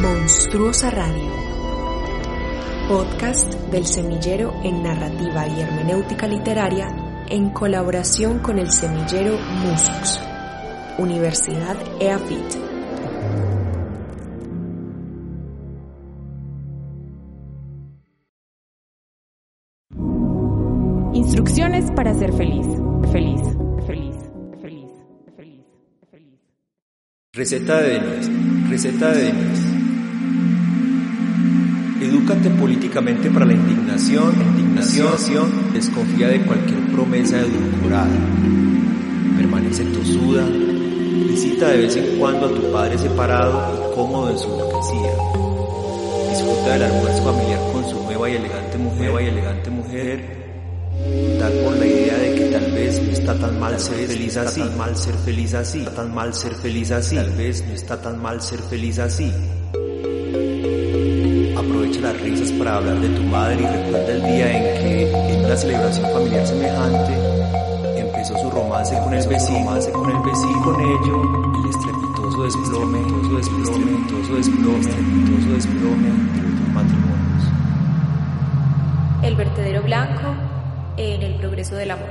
Monstruosa Radio, podcast del semillero en narrativa y hermenéutica literaria en colaboración con el semillero MUSUX, Universidad EAFIT. Instrucciones para ser feliz, feliz, feliz, feliz, feliz, feliz. Receta de Denis. Receta de Denis. Edúcate políticamente para la indignación, indignación, desconfía de cualquier promesa edulcorada. Permanece tosuda, visita de vez en cuando a tu padre separado y cómodo en su enloquecida. Disfruta del almuerzo familiar con su nueva y elegante mujer, nueva y elegante mujer. Dar por la idea de que tal vez no está tan mal ser feliz así, tan mal ser feliz así, está tan mal ser feliz así, tal vez no está tan mal ser feliz así. Las risas para hablar de tu madre y recuerda el día en que, en una celebración familiar semejante, empezó su romance con el vecino, romance con el vecino, con ello, el estrepitoso desplome, estrepitoso desplome, estrepitoso desplome, estrepitoso desplome de los matrimonios. El vertedero blanco en el progreso del amor.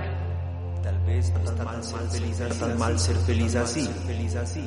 Tal vez no está tan mal ser feliz así, tan mal ser feliz así, feliz así.